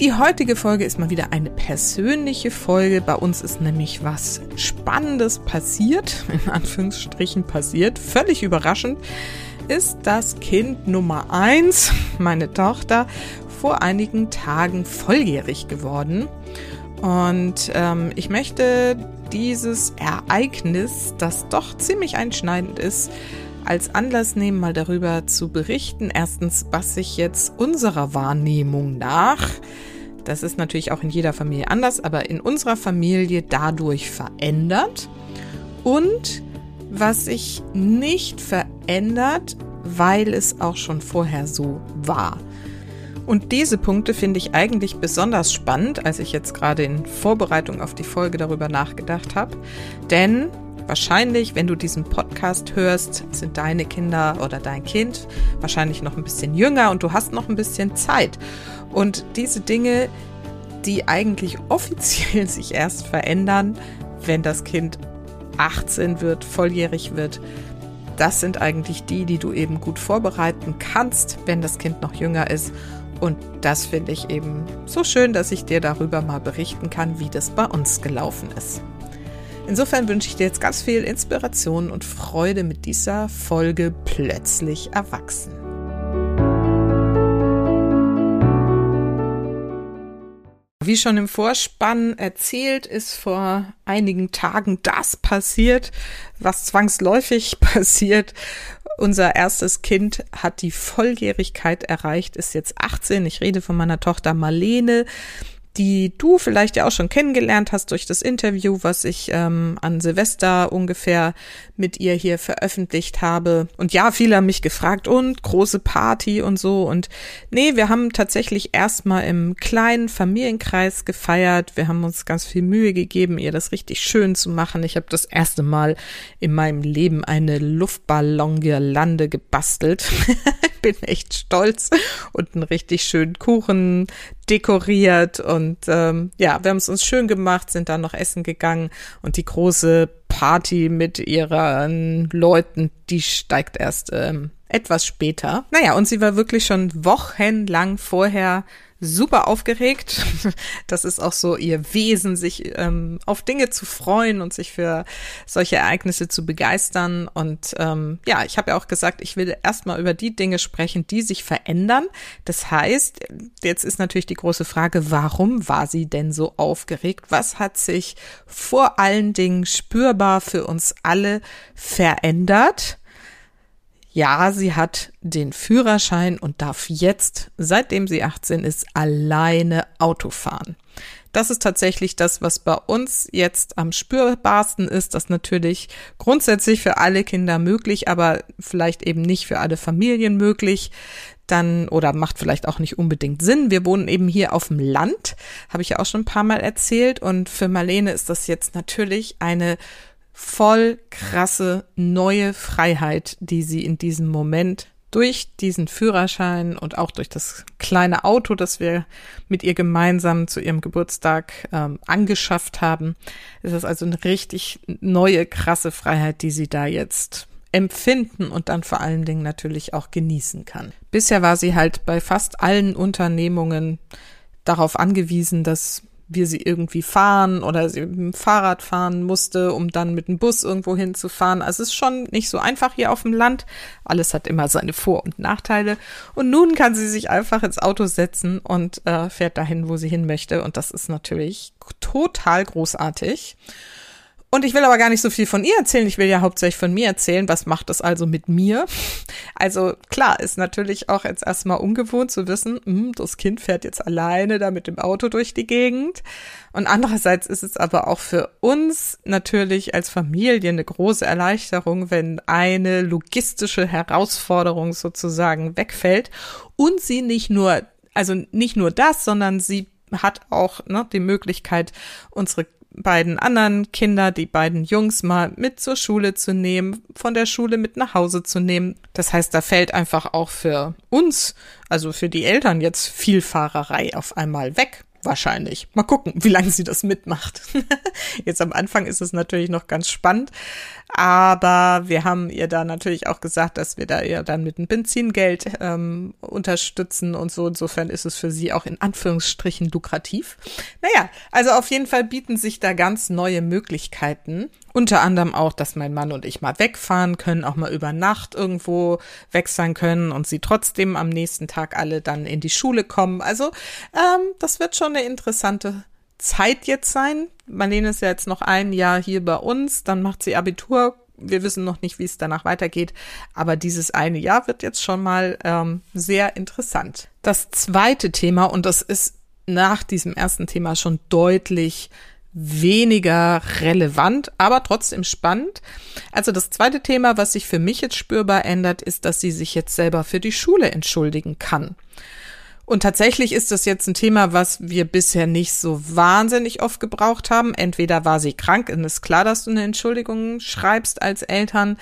Die heutige Folge ist mal wieder eine persönliche Folge. Bei uns ist nämlich was Spannendes passiert, in Anführungsstrichen passiert, völlig überraschend, ist das Kind Nummer eins, meine Tochter, vor einigen Tagen volljährig geworden. Und ähm, ich möchte dieses Ereignis, das doch ziemlich einschneidend ist, als Anlass nehmen, mal darüber zu berichten. Erstens, was sich jetzt unserer Wahrnehmung nach das ist natürlich auch in jeder Familie anders, aber in unserer Familie dadurch verändert und was sich nicht verändert, weil es auch schon vorher so war. Und diese Punkte finde ich eigentlich besonders spannend, als ich jetzt gerade in Vorbereitung auf die Folge darüber nachgedacht habe. Denn wahrscheinlich, wenn du diesen Podcast hörst, sind deine Kinder oder dein Kind wahrscheinlich noch ein bisschen jünger und du hast noch ein bisschen Zeit. Und diese Dinge, die eigentlich offiziell sich erst verändern, wenn das Kind 18 wird, volljährig wird, das sind eigentlich die, die du eben gut vorbereiten kannst, wenn das Kind noch jünger ist. Und das finde ich eben so schön, dass ich dir darüber mal berichten kann, wie das bei uns gelaufen ist. Insofern wünsche ich dir jetzt ganz viel Inspiration und Freude mit dieser Folge plötzlich erwachsen. Wie schon im Vorspann erzählt, ist vor einigen Tagen das passiert, was zwangsläufig passiert. Unser erstes Kind hat die Volljährigkeit erreicht, ist jetzt 18. Ich rede von meiner Tochter Marlene die du vielleicht ja auch schon kennengelernt hast durch das Interview, was ich ähm, an Silvester ungefähr mit ihr hier veröffentlicht habe. Und ja, viele haben mich gefragt und große Party und so. Und nee, wir haben tatsächlich erstmal im kleinen Familienkreis gefeiert. Wir haben uns ganz viel Mühe gegeben, ihr das richtig schön zu machen. Ich habe das erste Mal in meinem Leben eine Luftballongirlande gebastelt. Bin echt stolz und einen richtig schönen Kuchen dekoriert und ähm, ja, wir haben es uns schön gemacht, sind dann noch essen gegangen. Und die große Party mit ihren Leuten, die steigt erst ähm, etwas später. Naja, und sie war wirklich schon wochenlang vorher super aufgeregt. Das ist auch so ihr Wesen, sich ähm, auf Dinge zu freuen und sich für solche Ereignisse zu begeistern. Und ähm, ja, ich habe ja auch gesagt, ich will erstmal über die Dinge sprechen, die sich verändern. Das heißt, jetzt ist natürlich die große Frage, warum war sie denn so aufgeregt? Was hat sich vor allen Dingen spürbar für uns alle verändert? Ja, sie hat den Führerschein und darf jetzt, seitdem sie 18 ist, alleine Auto fahren. Das ist tatsächlich das, was bei uns jetzt am spürbarsten ist. Das natürlich grundsätzlich für alle Kinder möglich, aber vielleicht eben nicht für alle Familien möglich. Dann oder macht vielleicht auch nicht unbedingt Sinn. Wir wohnen eben hier auf dem Land, habe ich ja auch schon ein paar Mal erzählt. Und für Marlene ist das jetzt natürlich eine voll krasse neue Freiheit, die sie in diesem Moment durch diesen Führerschein und auch durch das kleine Auto, das wir mit ihr gemeinsam zu ihrem Geburtstag ähm, angeschafft haben, ist es also eine richtig neue, krasse Freiheit, die sie da jetzt empfinden und dann vor allen Dingen natürlich auch genießen kann. Bisher war sie halt bei fast allen Unternehmungen darauf angewiesen, dass wir sie irgendwie fahren oder sie mit dem Fahrrad fahren musste, um dann mit dem Bus irgendwo hinzufahren. Also es ist schon nicht so einfach hier auf dem Land. Alles hat immer seine Vor- und Nachteile. Und nun kann sie sich einfach ins Auto setzen und äh, fährt dahin, wo sie hin möchte. Und das ist natürlich total großartig. Und ich will aber gar nicht so viel von ihr erzählen. Ich will ja hauptsächlich von mir erzählen. Was macht das also mit mir? Also klar, ist natürlich auch jetzt erstmal ungewohnt zu wissen, hm, das Kind fährt jetzt alleine da mit dem Auto durch die Gegend. Und andererseits ist es aber auch für uns natürlich als Familie eine große Erleichterung, wenn eine logistische Herausforderung sozusagen wegfällt und sie nicht nur, also nicht nur das, sondern sie hat auch ne, die Möglichkeit, unsere beiden anderen Kinder, die beiden Jungs mal mit zur Schule zu nehmen, von der Schule mit nach Hause zu nehmen. Das heißt, da fällt einfach auch für uns, also für die Eltern jetzt viel Fahrerei auf einmal weg. Wahrscheinlich. Mal gucken, wie lange sie das mitmacht. Jetzt am Anfang ist es natürlich noch ganz spannend, aber wir haben ihr da natürlich auch gesagt, dass wir da ihr dann mit dem Benzingeld ähm, unterstützen und so. Insofern ist es für sie auch in Anführungsstrichen lukrativ. Naja, also auf jeden Fall bieten sich da ganz neue Möglichkeiten. Unter anderem auch, dass mein Mann und ich mal wegfahren können, auch mal über Nacht irgendwo weg sein können und sie trotzdem am nächsten Tag alle dann in die Schule kommen. Also ähm, das wird schon eine interessante Zeit jetzt sein. Marlene ist ja jetzt noch ein Jahr hier bei uns, dann macht sie Abitur. Wir wissen noch nicht, wie es danach weitergeht, aber dieses eine Jahr wird jetzt schon mal ähm, sehr interessant. Das zweite Thema, und das ist nach diesem ersten Thema schon deutlich weniger relevant, aber trotzdem spannend. Also das zweite Thema, was sich für mich jetzt spürbar ändert, ist, dass sie sich jetzt selber für die Schule entschuldigen kann. Und tatsächlich ist das jetzt ein Thema, was wir bisher nicht so wahnsinnig oft gebraucht haben. Entweder war sie krank, und ist klar, dass du eine Entschuldigung schreibst als Eltern,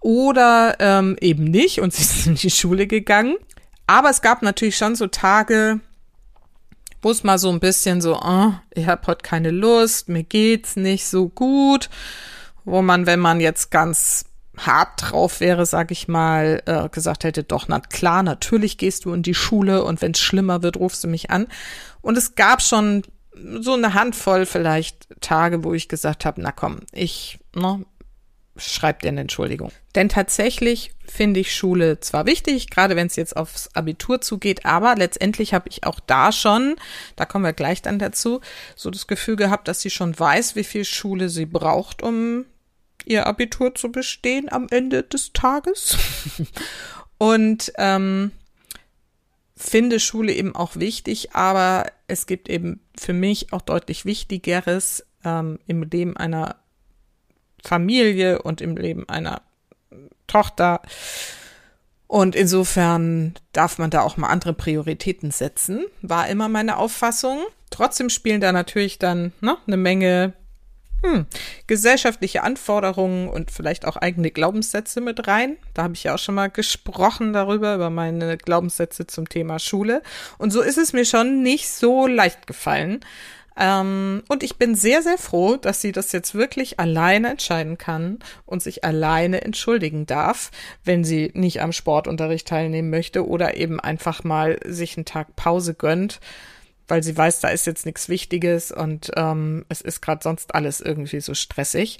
oder ähm, eben nicht und sie ist in die Schule gegangen. Aber es gab natürlich schon so Tage, wo es mal so ein bisschen so, oh, ich habe heute keine Lust, mir geht's nicht so gut, wo man, wenn man jetzt ganz hart drauf wäre, sag ich mal, äh, gesagt hätte, doch, na klar, natürlich gehst du in die Schule und wenn es schlimmer wird, rufst du mich an. Und es gab schon so eine Handvoll vielleicht Tage, wo ich gesagt habe, na komm, ich, ne, schreibt dir eine Entschuldigung. Denn tatsächlich finde ich Schule zwar wichtig, gerade wenn es jetzt aufs Abitur zugeht, aber letztendlich habe ich auch da schon, da kommen wir gleich dann dazu, so das Gefühl gehabt, dass sie schon weiß, wie viel Schule sie braucht, um ihr Abitur zu bestehen am Ende des Tages. Und ähm, finde Schule eben auch wichtig, aber es gibt eben für mich auch deutlich Wichtigeres ähm, im Leben einer Familie und im Leben einer Tochter. Und insofern darf man da auch mal andere Prioritäten setzen, war immer meine Auffassung. Trotzdem spielen da natürlich dann ne, eine Menge hm, gesellschaftliche Anforderungen und vielleicht auch eigene Glaubenssätze mit rein. Da habe ich ja auch schon mal gesprochen darüber, über meine Glaubenssätze zum Thema Schule. Und so ist es mir schon nicht so leicht gefallen, ähm, und ich bin sehr, sehr froh, dass sie das jetzt wirklich alleine entscheiden kann und sich alleine entschuldigen darf, wenn sie nicht am Sportunterricht teilnehmen möchte oder eben einfach mal sich einen Tag Pause gönnt, weil sie weiß, da ist jetzt nichts Wichtiges und ähm, es ist gerade sonst alles irgendwie so stressig.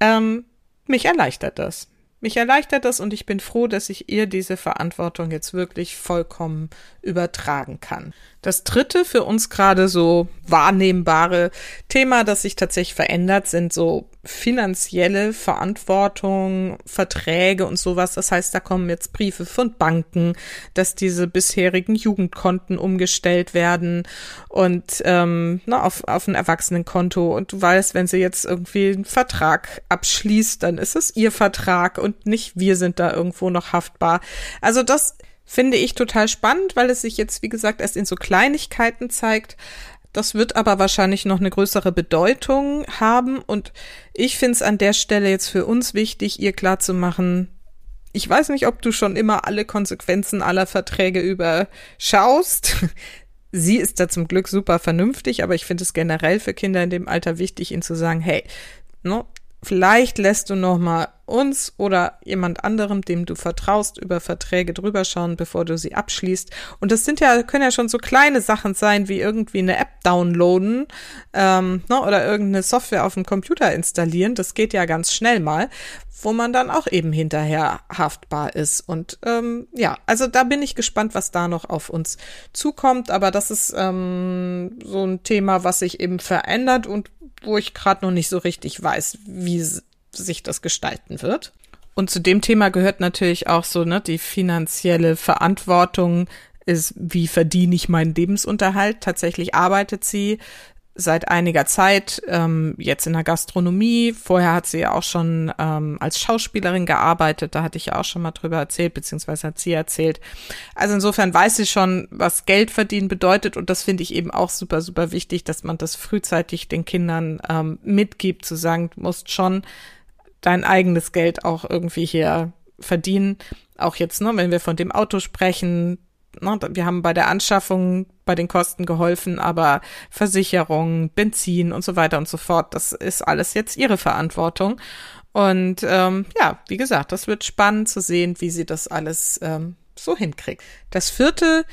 Ähm, mich erleichtert das. Mich erleichtert das und ich bin froh, dass ich ihr diese Verantwortung jetzt wirklich vollkommen übertragen kann. Das dritte für uns gerade so wahrnehmbare Thema, das sich tatsächlich verändert, sind so finanzielle Verantwortung, Verträge und sowas. Das heißt, da kommen jetzt Briefe von Banken, dass diese bisherigen Jugendkonten umgestellt werden und ähm, na, auf, auf ein Erwachsenenkonto. Und du weißt, wenn sie jetzt irgendwie einen Vertrag abschließt, dann ist es ihr Vertrag und nicht wir sind da irgendwo noch haftbar. Also das finde ich total spannend, weil es sich jetzt, wie gesagt, erst in so Kleinigkeiten zeigt. Das wird aber wahrscheinlich noch eine größere Bedeutung haben. Und ich finde es an der Stelle jetzt für uns wichtig, ihr klarzumachen, ich weiß nicht, ob du schon immer alle Konsequenzen aller Verträge überschaust. Sie ist da zum Glück super vernünftig, aber ich finde es generell für Kinder in dem Alter wichtig, ihnen zu sagen, hey, no, vielleicht lässt du noch mal uns oder jemand anderem, dem du vertraust, über Verträge drüber schauen, bevor du sie abschließt. Und das sind ja, können ja schon so kleine Sachen sein, wie irgendwie eine App downloaden ähm, ne, oder irgendeine Software auf dem Computer installieren. Das geht ja ganz schnell mal, wo man dann auch eben hinterher haftbar ist. Und ähm, ja, also da bin ich gespannt, was da noch auf uns zukommt. Aber das ist ähm, so ein Thema, was sich eben verändert und wo ich gerade noch nicht so richtig weiß, wie sich das gestalten wird. Und zu dem Thema gehört natürlich auch so, ne, die finanzielle Verantwortung ist, wie verdiene ich meinen Lebensunterhalt? Tatsächlich arbeitet sie seit einiger Zeit ähm, jetzt in der Gastronomie. Vorher hat sie ja auch schon ähm, als Schauspielerin gearbeitet. Da hatte ich ja auch schon mal drüber erzählt, beziehungsweise hat sie erzählt. Also insofern weiß sie schon, was Geld verdienen bedeutet. Und das finde ich eben auch super, super wichtig, dass man das frühzeitig den Kindern ähm, mitgibt, zu sagen, du musst schon dein eigenes Geld auch irgendwie hier verdienen. Auch jetzt, ne, wenn wir von dem Auto sprechen, ne, wir haben bei der Anschaffung bei den Kosten geholfen, aber Versicherung, Benzin und so weiter und so fort, das ist alles jetzt ihre Verantwortung. Und ähm, ja, wie gesagt, das wird spannend zu sehen, wie sie das alles ähm, so hinkriegt. Das vierte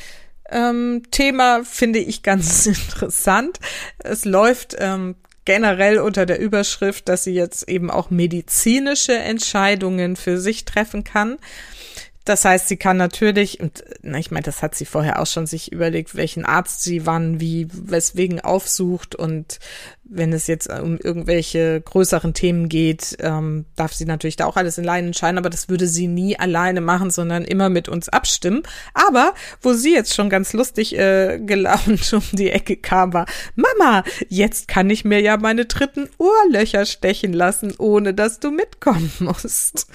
ähm, Thema finde ich ganz interessant. Es läuft ähm, generell unter der Überschrift, dass sie jetzt eben auch medizinische Entscheidungen für sich treffen kann. Das heißt, sie kann natürlich, und na, ich meine, das hat sie vorher auch schon sich überlegt, welchen Arzt sie wann, wie, weswegen aufsucht und wenn es jetzt um irgendwelche größeren Themen geht, ähm, darf sie natürlich da auch alles in Leinen entscheiden, aber das würde sie nie alleine machen, sondern immer mit uns abstimmen. Aber wo sie jetzt schon ganz lustig äh, gelaunt um die Ecke kam, war, Mama, jetzt kann ich mir ja meine dritten Ohrlöcher stechen lassen, ohne dass du mitkommen musst.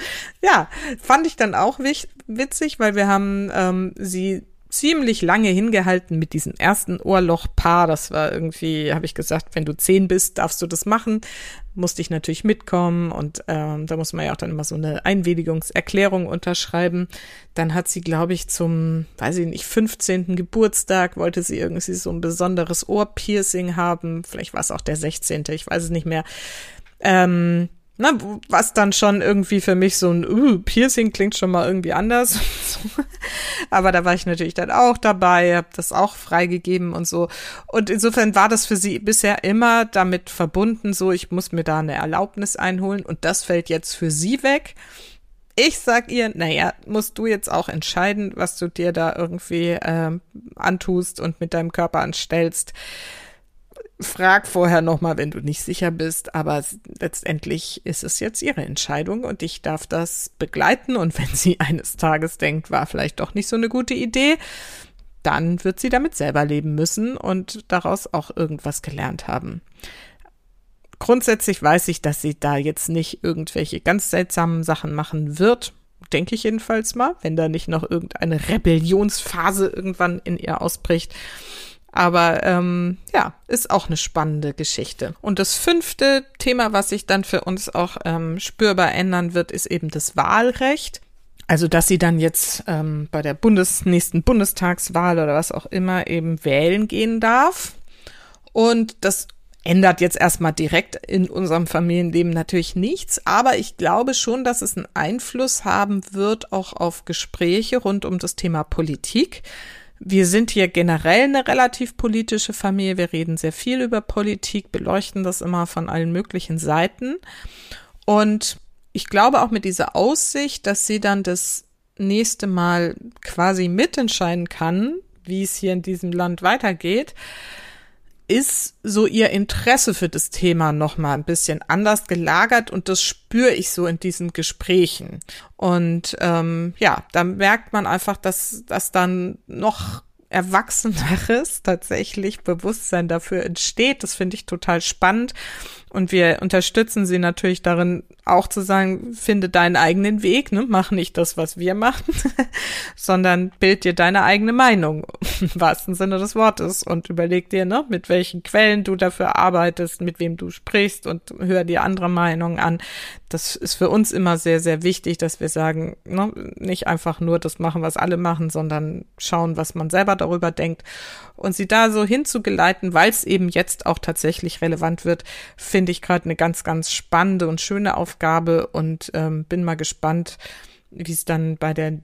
Ja, fand ich dann auch witzig, weil wir haben ähm, sie ziemlich lange hingehalten mit diesem ersten Ohrlochpaar. Das war irgendwie, habe ich gesagt, wenn du zehn bist, darfst du das machen. Musste ich natürlich mitkommen und ähm, da muss man ja auch dann immer so eine Einwilligungserklärung unterschreiben. Dann hat sie, glaube ich, zum, weiß ich nicht, 15. Geburtstag wollte sie irgendwie so ein besonderes Ohrpiercing haben. Vielleicht war es auch der 16. Ich weiß es nicht mehr. Ähm, na, was dann schon irgendwie für mich so ein uh, Piercing klingt schon mal irgendwie anders. Aber da war ich natürlich dann auch dabei, habe das auch freigegeben und so. Und insofern war das für sie bisher immer damit verbunden, so ich muss mir da eine Erlaubnis einholen und das fällt jetzt für sie weg. Ich sag ihr, naja, musst du jetzt auch entscheiden, was du dir da irgendwie äh, antust und mit deinem Körper anstellst frag vorher nochmal, wenn du nicht sicher bist, aber letztendlich ist es jetzt ihre Entscheidung und ich darf das begleiten und wenn sie eines Tages denkt, war vielleicht doch nicht so eine gute Idee, dann wird sie damit selber leben müssen und daraus auch irgendwas gelernt haben. Grundsätzlich weiß ich, dass sie da jetzt nicht irgendwelche ganz seltsamen Sachen machen wird, denke ich jedenfalls mal, wenn da nicht noch irgendeine Rebellionsphase irgendwann in ihr ausbricht. Aber ähm, ja, ist auch eine spannende Geschichte. Und das fünfte Thema, was sich dann für uns auch ähm, spürbar ändern wird, ist eben das Wahlrecht. Also, dass sie dann jetzt ähm, bei der Bundes nächsten Bundestagswahl oder was auch immer eben wählen gehen darf. Und das ändert jetzt erstmal direkt in unserem Familienleben natürlich nichts, aber ich glaube schon, dass es einen Einfluss haben wird auch auf Gespräche rund um das Thema Politik wir sind hier generell eine relativ politische Familie. Wir reden sehr viel über Politik, beleuchten das immer von allen möglichen Seiten. Und ich glaube auch mit dieser Aussicht, dass sie dann das nächste Mal quasi mitentscheiden kann, wie es hier in diesem Land weitergeht, ist so ihr Interesse für das Thema noch mal ein bisschen anders gelagert und das spüre ich so in diesen Gesprächen. Und ähm, ja, da merkt man einfach, dass dass dann noch erwachseneres tatsächlich Bewusstsein dafür entsteht. Das finde ich total spannend. Und wir unterstützen sie natürlich darin, auch zu sagen, finde deinen eigenen Weg, ne? mach nicht das, was wir machen, sondern bild dir deine eigene Meinung, im wahrsten Sinne des Wortes, und überleg dir, ne, mit welchen Quellen du dafür arbeitest, mit wem du sprichst und hör dir andere Meinungen an. Das ist für uns immer sehr, sehr wichtig, dass wir sagen, ne, nicht einfach nur das machen, was alle machen, sondern schauen, was man selber darüber denkt. Und sie da so hinzugeleiten, weil es eben jetzt auch tatsächlich relevant wird, finde ich gerade eine ganz, ganz spannende und schöne Aufgabe und ähm, bin mal gespannt, wie es dann bei der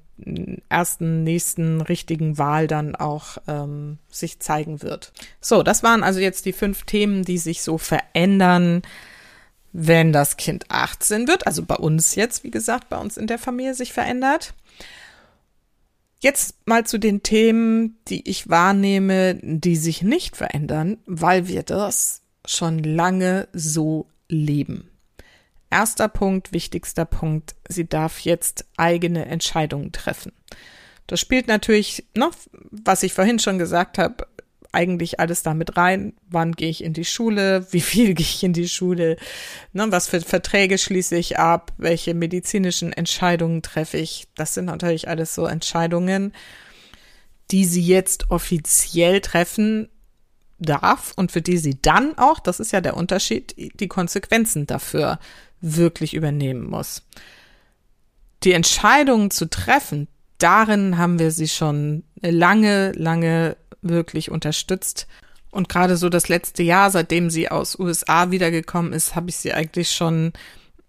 ersten nächsten richtigen Wahl dann auch ähm, sich zeigen wird. So, das waren also jetzt die fünf Themen, die sich so verändern, wenn das Kind 18 wird. Also bei uns jetzt, wie gesagt, bei uns in der Familie sich verändert. Jetzt mal zu den Themen, die ich wahrnehme, die sich nicht verändern, weil wir das schon lange so leben. Erster Punkt, wichtigster Punkt, sie darf jetzt eigene Entscheidungen treffen. Das spielt natürlich, noch, was ich vorhin schon gesagt habe, eigentlich alles damit rein. Wann gehe ich in die Schule? Wie viel gehe ich in die Schule? Ne, was für Verträge schließe ich ab? Welche medizinischen Entscheidungen treffe ich? Das sind natürlich alles so Entscheidungen, die sie jetzt offiziell treffen darf und für die sie dann auch, das ist ja der Unterschied, die Konsequenzen dafür wirklich übernehmen muss. Die Entscheidungen zu treffen, darin haben wir sie schon lange, lange wirklich unterstützt. Und gerade so das letzte Jahr, seitdem sie aus USA wiedergekommen ist, habe ich sie eigentlich schon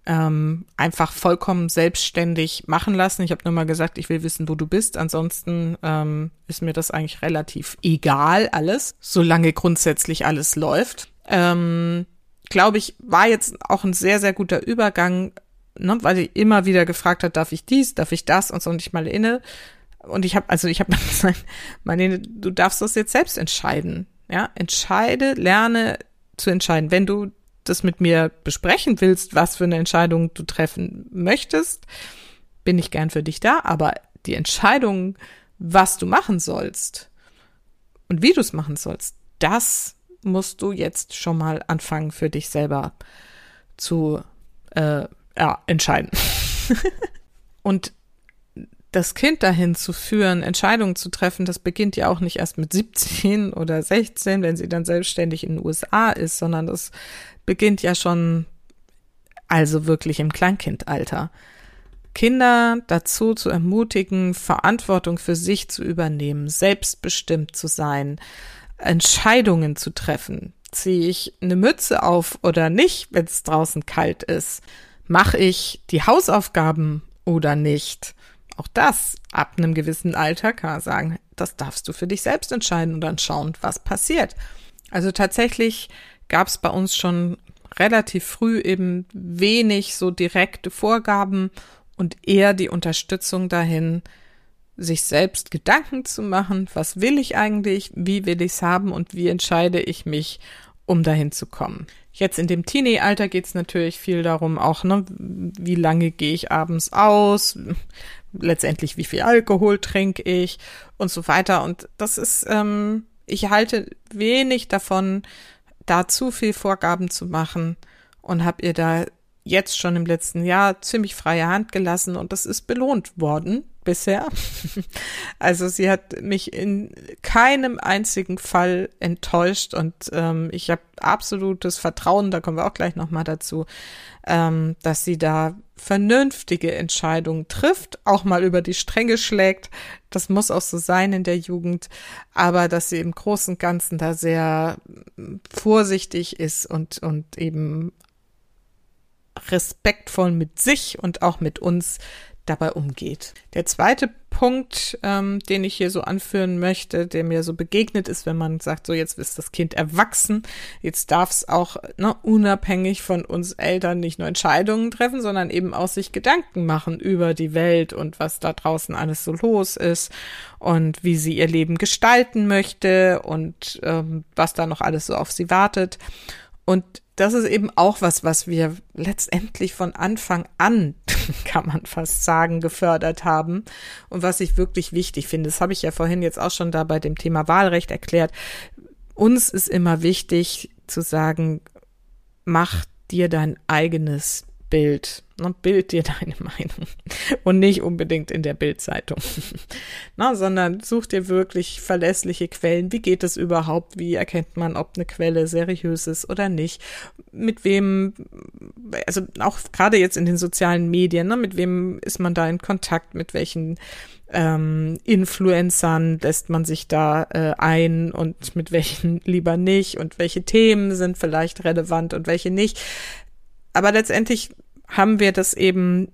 ähm, einfach vollkommen selbstständig machen lassen. Ich habe nur mal gesagt, ich will wissen, wo du bist. Ansonsten ähm, ist mir das eigentlich relativ egal alles, solange grundsätzlich alles läuft. Ähm, Glaube ich, war jetzt auch ein sehr, sehr guter Übergang, ne, weil sie immer wieder gefragt hat, darf ich dies, darf ich das und so und ich mal inne. Und ich habe, also ich habe gesagt, Marlene, du darfst das jetzt selbst entscheiden. Ja, entscheide, lerne zu entscheiden. Wenn du das mit mir besprechen willst, was für eine Entscheidung du treffen möchtest, bin ich gern für dich da. Aber die Entscheidung, was du machen sollst und wie du es machen sollst, das musst du jetzt schon mal anfangen für dich selber zu äh, ja, entscheiden. und das Kind dahin zu führen, Entscheidungen zu treffen, das beginnt ja auch nicht erst mit 17 oder 16, wenn sie dann selbstständig in den USA ist, sondern das beginnt ja schon also wirklich im Kleinkindalter. Kinder dazu zu ermutigen, Verantwortung für sich zu übernehmen, selbstbestimmt zu sein, Entscheidungen zu treffen. Ziehe ich eine Mütze auf oder nicht, wenn es draußen kalt ist? Mache ich die Hausaufgaben oder nicht? Auch das ab einem gewissen Alter kann man sagen, das darfst du für dich selbst entscheiden und dann schauen, was passiert. Also tatsächlich gab es bei uns schon relativ früh eben wenig so direkte Vorgaben und eher die Unterstützung dahin, sich selbst Gedanken zu machen, was will ich eigentlich, wie will ich es haben und wie entscheide ich mich, um dahin zu kommen. Jetzt in dem Teenie-Alter geht es natürlich viel darum, auch, ne, wie lange gehe ich abends aus, letztendlich wie viel Alkohol trinke ich und so weiter. Und das ist, ähm, ich halte wenig davon, da zu viel Vorgaben zu machen und habe ihr da jetzt schon im letzten Jahr ziemlich freie Hand gelassen und das ist belohnt worden bisher. Also sie hat mich in keinem einzigen Fall enttäuscht und ähm, ich habe absolutes Vertrauen, da kommen wir auch gleich nochmal dazu, ähm, dass sie da vernünftige Entscheidungen trifft, auch mal über die Stränge schlägt. Das muss auch so sein in der Jugend, aber dass sie im Großen und Ganzen da sehr vorsichtig ist und, und eben respektvoll mit sich und auch mit uns dabei umgeht. Der zweite Punkt, ähm, den ich hier so anführen möchte, der mir so begegnet ist, wenn man sagt, so jetzt ist das Kind erwachsen, jetzt darf es auch ne, unabhängig von uns Eltern nicht nur Entscheidungen treffen, sondern eben auch sich Gedanken machen über die Welt und was da draußen alles so los ist und wie sie ihr Leben gestalten möchte und ähm, was da noch alles so auf sie wartet. Und das ist eben auch was, was wir letztendlich von Anfang an, kann man fast sagen, gefördert haben und was ich wirklich wichtig finde. Das habe ich ja vorhin jetzt auch schon da bei dem Thema Wahlrecht erklärt. Uns ist immer wichtig zu sagen, mach dir dein eigenes Bild. Ne, bild dir deine Meinung und nicht unbedingt in der Bildzeitung, ne, sondern such dir wirklich verlässliche Quellen. Wie geht es überhaupt? Wie erkennt man, ob eine Quelle seriös ist oder nicht? Mit wem, also auch gerade jetzt in den sozialen Medien, ne, mit wem ist man da in Kontakt? Mit welchen ähm, Influencern lässt man sich da äh, ein und mit welchen lieber nicht und welche Themen sind vielleicht relevant und welche nicht aber letztendlich haben wir das eben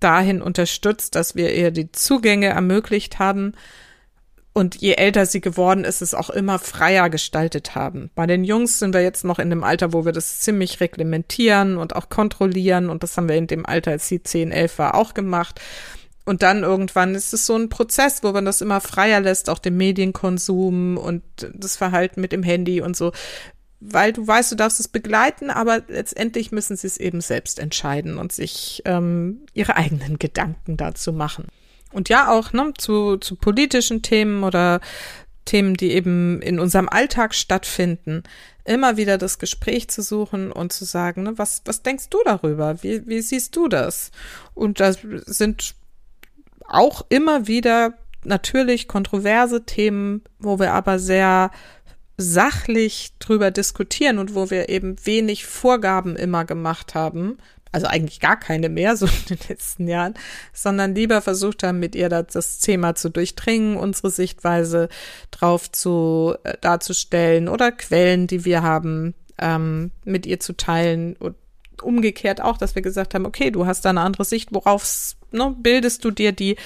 dahin unterstützt, dass wir ihr die Zugänge ermöglicht haben und je älter sie geworden ist, es auch immer freier gestaltet haben. Bei den Jungs sind wir jetzt noch in dem Alter, wo wir das ziemlich reglementieren und auch kontrollieren und das haben wir in dem Alter, als sie 10, 11 war, auch gemacht. Und dann irgendwann ist es so ein Prozess, wo man das immer freier lässt, auch den Medienkonsum und das Verhalten mit dem Handy und so weil du weißt, du darfst es begleiten, aber letztendlich müssen sie es eben selbst entscheiden und sich ähm, ihre eigenen Gedanken dazu machen. Und ja, auch ne, zu, zu politischen Themen oder Themen, die eben in unserem Alltag stattfinden, immer wieder das Gespräch zu suchen und zu sagen, ne, was, was denkst du darüber? Wie, wie siehst du das? Und da sind auch immer wieder natürlich kontroverse Themen, wo wir aber sehr sachlich drüber diskutieren und wo wir eben wenig Vorgaben immer gemacht haben, also eigentlich gar keine mehr, so in den letzten Jahren, sondern lieber versucht haben, mit ihr das, Thema zu durchdringen, unsere Sichtweise drauf zu äh, darzustellen oder Quellen, die wir haben, ähm, mit ihr zu teilen und umgekehrt auch, dass wir gesagt haben, okay, du hast da eine andere Sicht, worauf ne, bildest du dir die?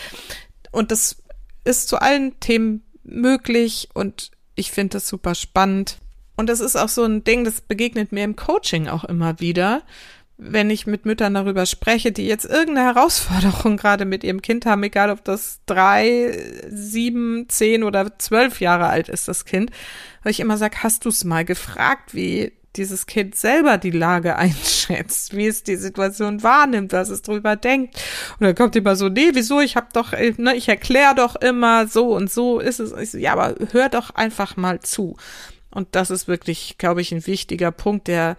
Und das ist zu allen Themen möglich und ich finde das super spannend. Und das ist auch so ein Ding, das begegnet mir im Coaching auch immer wieder, wenn ich mit Müttern darüber spreche, die jetzt irgendeine Herausforderung gerade mit ihrem Kind haben, egal ob das drei, sieben, zehn oder zwölf Jahre alt ist, das Kind, weil ich immer sage, hast du es mal gefragt, wie dieses Kind selber die Lage einschätzt, wie es die Situation wahrnimmt, was es drüber denkt. Und dann kommt immer so, nee, wieso, ich hab doch, äh, ne, ich erkläre doch immer, so und so ist es. Ich so, ja, aber hör doch einfach mal zu. Und das ist wirklich, glaube ich, ein wichtiger Punkt, der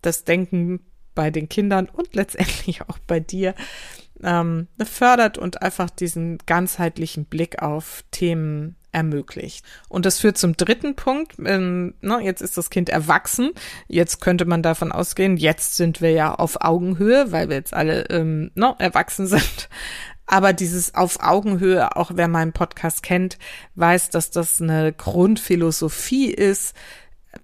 das Denken bei den Kindern und letztendlich auch bei dir ähm, fördert und einfach diesen ganzheitlichen Blick auf Themen ermöglicht. Und das führt zum dritten Punkt. Ähm, ne, jetzt ist das Kind erwachsen. Jetzt könnte man davon ausgehen, jetzt sind wir ja auf Augenhöhe, weil wir jetzt alle ähm, ne, erwachsen sind. Aber dieses auf Augenhöhe, auch wer meinen Podcast kennt, weiß, dass das eine Grundphilosophie ist,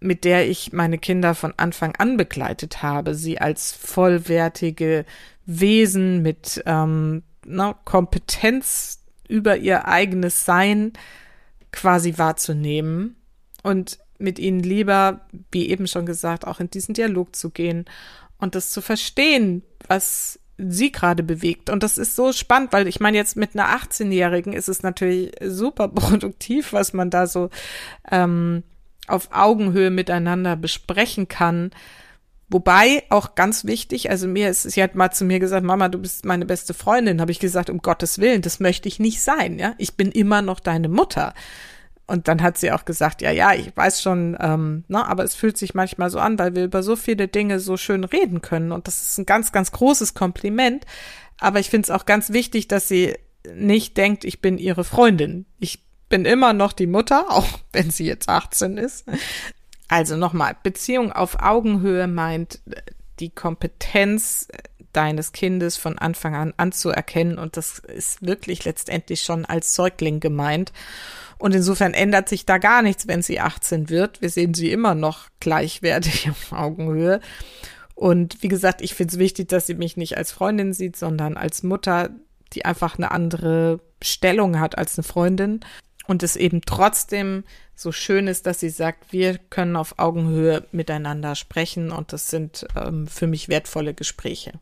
mit der ich meine Kinder von Anfang an begleitet habe, sie als vollwertige Wesen mit ähm, ne, Kompetenz über ihr eigenes Sein quasi wahrzunehmen und mit ihnen lieber, wie eben schon gesagt, auch in diesen Dialog zu gehen und das zu verstehen, was sie gerade bewegt. Und das ist so spannend, weil ich meine, jetzt mit einer 18-Jährigen ist es natürlich super produktiv, was man da so ähm, auf Augenhöhe miteinander besprechen kann. Wobei auch ganz wichtig, also mir ist, sie hat mal zu mir gesagt, Mama, du bist meine beste Freundin, habe ich gesagt, um Gottes Willen, das möchte ich nicht sein, ja. Ich bin immer noch deine Mutter. Und dann hat sie auch gesagt, ja, ja, ich weiß schon, ähm, ne, aber es fühlt sich manchmal so an, weil wir über so viele Dinge so schön reden können. Und das ist ein ganz, ganz großes Kompliment. Aber ich finde es auch ganz wichtig, dass sie nicht denkt, ich bin ihre Freundin. Ich bin immer noch die Mutter, auch wenn sie jetzt 18 ist. Also nochmal, Beziehung auf Augenhöhe meint die Kompetenz deines Kindes von Anfang an anzuerkennen und das ist wirklich letztendlich schon als Säugling gemeint. Und insofern ändert sich da gar nichts, wenn sie 18 wird. Wir sehen sie immer noch gleichwertig auf Augenhöhe. Und wie gesagt, ich finde es wichtig, dass sie mich nicht als Freundin sieht, sondern als Mutter, die einfach eine andere Stellung hat als eine Freundin und es eben trotzdem so schön ist, dass sie sagt, wir können auf Augenhöhe miteinander sprechen und das sind ähm, für mich wertvolle Gespräche.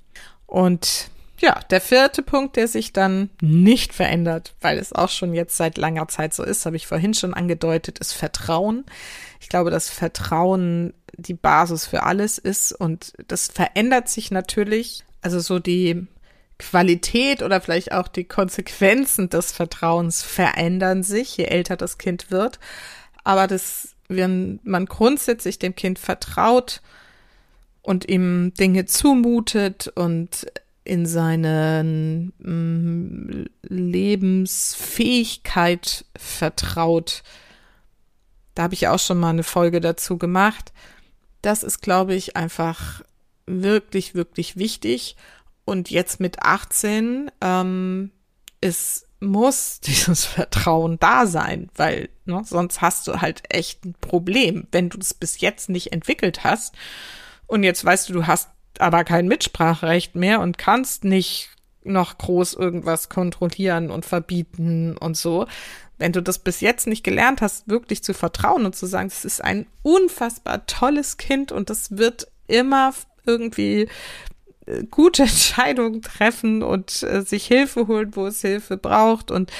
Und ja, der vierte Punkt, der sich dann nicht verändert, weil es auch schon jetzt seit langer Zeit so ist, habe ich vorhin schon angedeutet, ist Vertrauen. Ich glaube, dass Vertrauen die Basis für alles ist und das verändert sich natürlich. Also so die Qualität oder vielleicht auch die Konsequenzen des Vertrauens verändern sich, je älter das Kind wird. Aber das, wenn man grundsätzlich dem Kind vertraut und ihm Dinge zumutet und in seine mm, Lebensfähigkeit vertraut, da habe ich auch schon mal eine Folge dazu gemacht. Das ist, glaube ich, einfach wirklich, wirklich wichtig. Und jetzt mit 18, ähm, es muss dieses Vertrauen da sein, weil ne, sonst hast du halt echt ein Problem, wenn du es bis jetzt nicht entwickelt hast. Und jetzt weißt du, du hast aber kein Mitspracherecht mehr und kannst nicht noch groß irgendwas kontrollieren und verbieten und so. Wenn du das bis jetzt nicht gelernt hast, wirklich zu vertrauen und zu sagen, es ist ein unfassbar tolles Kind und das wird immer irgendwie gute Entscheidungen treffen und äh, sich Hilfe holen, wo es Hilfe braucht und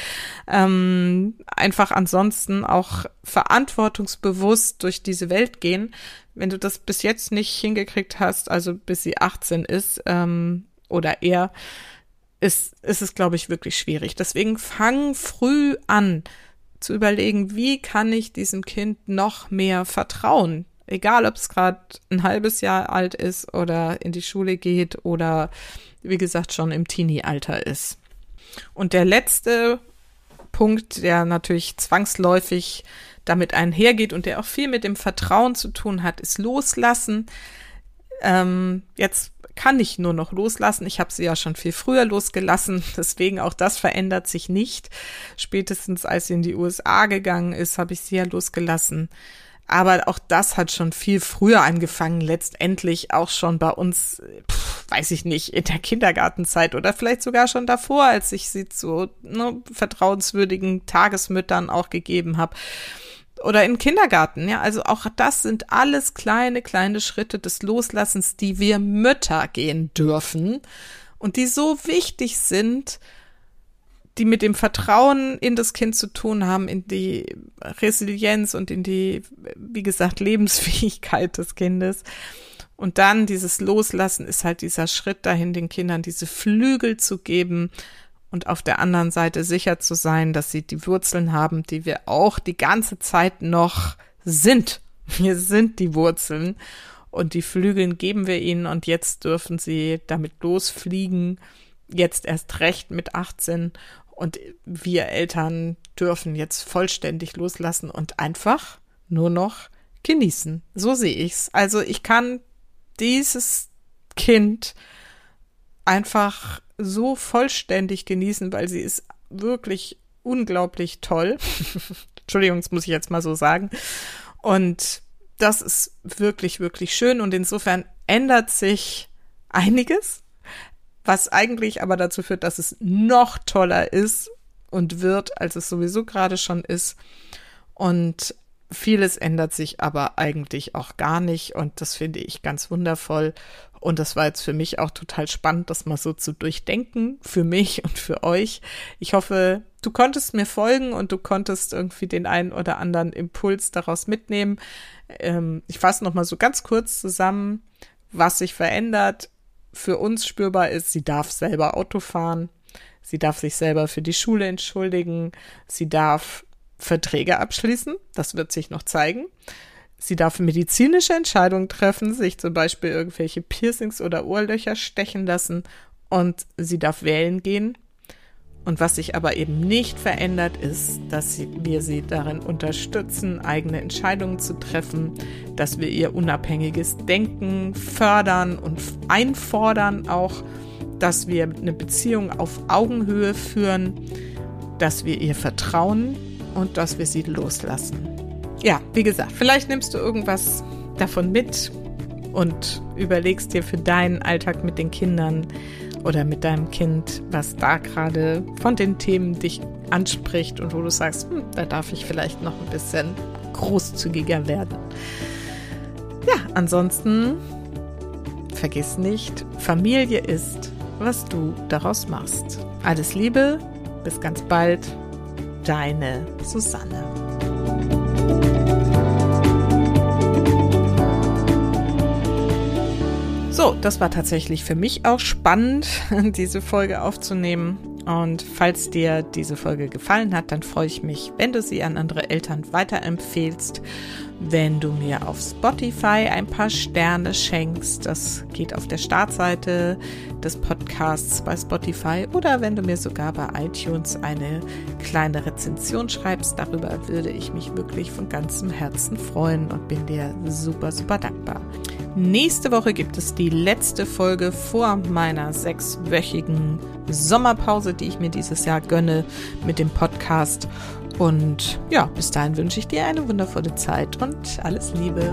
ähm, einfach ansonsten auch verantwortungsbewusst durch diese Welt gehen. Wenn du das bis jetzt nicht hingekriegt hast, also bis sie 18 ist ähm, oder eher, ist, ist es, glaube ich, wirklich schwierig. Deswegen fang früh an zu überlegen, wie kann ich diesem Kind noch mehr vertrauen? Egal, ob es gerade ein halbes Jahr alt ist oder in die Schule geht oder wie gesagt schon im Teenie-Alter ist. Und der letzte Punkt, der natürlich zwangsläufig damit einhergeht und der auch viel mit dem Vertrauen zu tun hat, ist Loslassen. Ähm, jetzt kann ich nur noch loslassen. Ich habe sie ja schon viel früher losgelassen, deswegen auch das verändert sich nicht. Spätestens als sie in die USA gegangen ist, habe ich sie ja losgelassen. Aber auch das hat schon viel früher angefangen, letztendlich auch schon bei uns, pff, weiß ich nicht, in der Kindergartenzeit oder vielleicht sogar schon davor, als ich sie zu ne, vertrauenswürdigen Tagesmüttern auch gegeben habe oder im Kindergarten, ja, also auch das sind alles kleine, kleine Schritte des Loslassens, die wir Mütter gehen dürfen und die so wichtig sind, die mit dem Vertrauen in das Kind zu tun haben, in die Resilienz und in die, wie gesagt, Lebensfähigkeit des Kindes. Und dann dieses Loslassen ist halt dieser Schritt dahin, den Kindern diese Flügel zu geben, und auf der anderen Seite sicher zu sein, dass sie die Wurzeln haben, die wir auch die ganze Zeit noch sind. Wir sind die Wurzeln und die Flügeln geben wir ihnen und jetzt dürfen sie damit losfliegen, jetzt erst recht mit 18 und wir Eltern dürfen jetzt vollständig loslassen und einfach nur noch genießen. So sehe ich's. Also ich kann dieses Kind einfach so vollständig genießen, weil sie ist wirklich unglaublich toll. Entschuldigung, das muss ich jetzt mal so sagen. Und das ist wirklich, wirklich schön und insofern ändert sich einiges, was eigentlich aber dazu führt, dass es noch toller ist und wird, als es sowieso gerade schon ist. Und vieles ändert sich aber eigentlich auch gar nicht und das finde ich ganz wundervoll. Und das war jetzt für mich auch total spannend, das mal so zu durchdenken, für mich und für euch. Ich hoffe, du konntest mir folgen und du konntest irgendwie den einen oder anderen Impuls daraus mitnehmen. Ähm, ich fasse nochmal so ganz kurz zusammen, was sich verändert. Für uns spürbar ist, sie darf selber Auto fahren. Sie darf sich selber für die Schule entschuldigen. Sie darf Verträge abschließen. Das wird sich noch zeigen. Sie darf medizinische Entscheidungen treffen, sich zum Beispiel irgendwelche Piercings oder Ohrlöcher stechen lassen und sie darf wählen gehen. Und was sich aber eben nicht verändert, ist, dass wir sie darin unterstützen, eigene Entscheidungen zu treffen, dass wir ihr unabhängiges Denken fördern und einfordern auch, dass wir eine Beziehung auf Augenhöhe führen, dass wir ihr vertrauen und dass wir sie loslassen. Ja, wie gesagt, vielleicht nimmst du irgendwas davon mit und überlegst dir für deinen Alltag mit den Kindern oder mit deinem Kind, was da gerade von den Themen dich anspricht und wo du sagst, hm, da darf ich vielleicht noch ein bisschen großzügiger werden. Ja, ansonsten vergiss nicht, Familie ist, was du daraus machst. Alles Liebe, bis ganz bald, deine Susanne. So, das war tatsächlich für mich auch spannend, diese Folge aufzunehmen. Und falls dir diese Folge gefallen hat, dann freue ich mich, wenn du sie an andere Eltern weiterempfehlst, wenn du mir auf Spotify ein paar Sterne schenkst. Das geht auf der Startseite des Podcasts bei Spotify oder wenn du mir sogar bei iTunes eine kleine Rezension schreibst. Darüber würde ich mich wirklich von ganzem Herzen freuen und bin dir super, super dankbar. Nächste Woche gibt es die letzte Folge vor meiner sechswöchigen Sommerpause, die ich mir dieses Jahr gönne mit dem Podcast. Und ja, bis dahin wünsche ich dir eine wundervolle Zeit und alles Liebe.